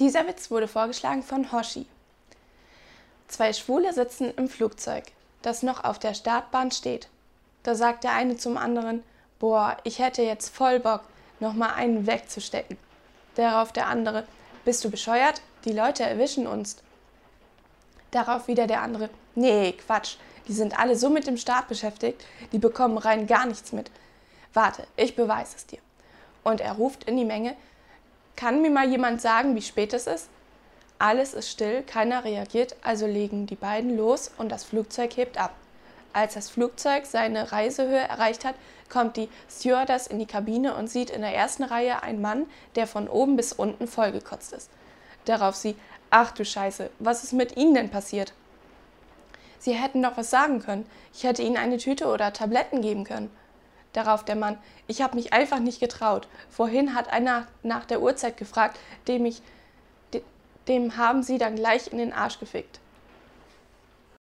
Dieser Witz wurde vorgeschlagen von Hoshi. Zwei Schwule sitzen im Flugzeug, das noch auf der Startbahn steht. Da sagt der eine zum anderen, boah, ich hätte jetzt voll Bock, noch mal einen wegzustecken. Darauf der andere, bist du bescheuert? Die Leute erwischen uns. Darauf wieder der andere, nee, Quatsch, die sind alle so mit dem Start beschäftigt, die bekommen rein gar nichts mit. Warte, ich beweise es dir. Und er ruft in die Menge, kann mir mal jemand sagen, wie spät es ist? Alles ist still, keiner reagiert, also legen die beiden los und das Flugzeug hebt ab. Als das Flugzeug seine Reisehöhe erreicht hat, kommt die Stewardess in die Kabine und sieht in der ersten Reihe einen Mann, der von oben bis unten vollgekotzt ist. Darauf sie, ach du Scheiße, was ist mit Ihnen denn passiert? Sie hätten doch was sagen können. Ich hätte Ihnen eine Tüte oder Tabletten geben können. Darauf der Mann, ich habe mich einfach nicht getraut. Vorhin hat einer nach der Uhrzeit gefragt, dem ich dem haben sie dann gleich in den Arsch gefickt.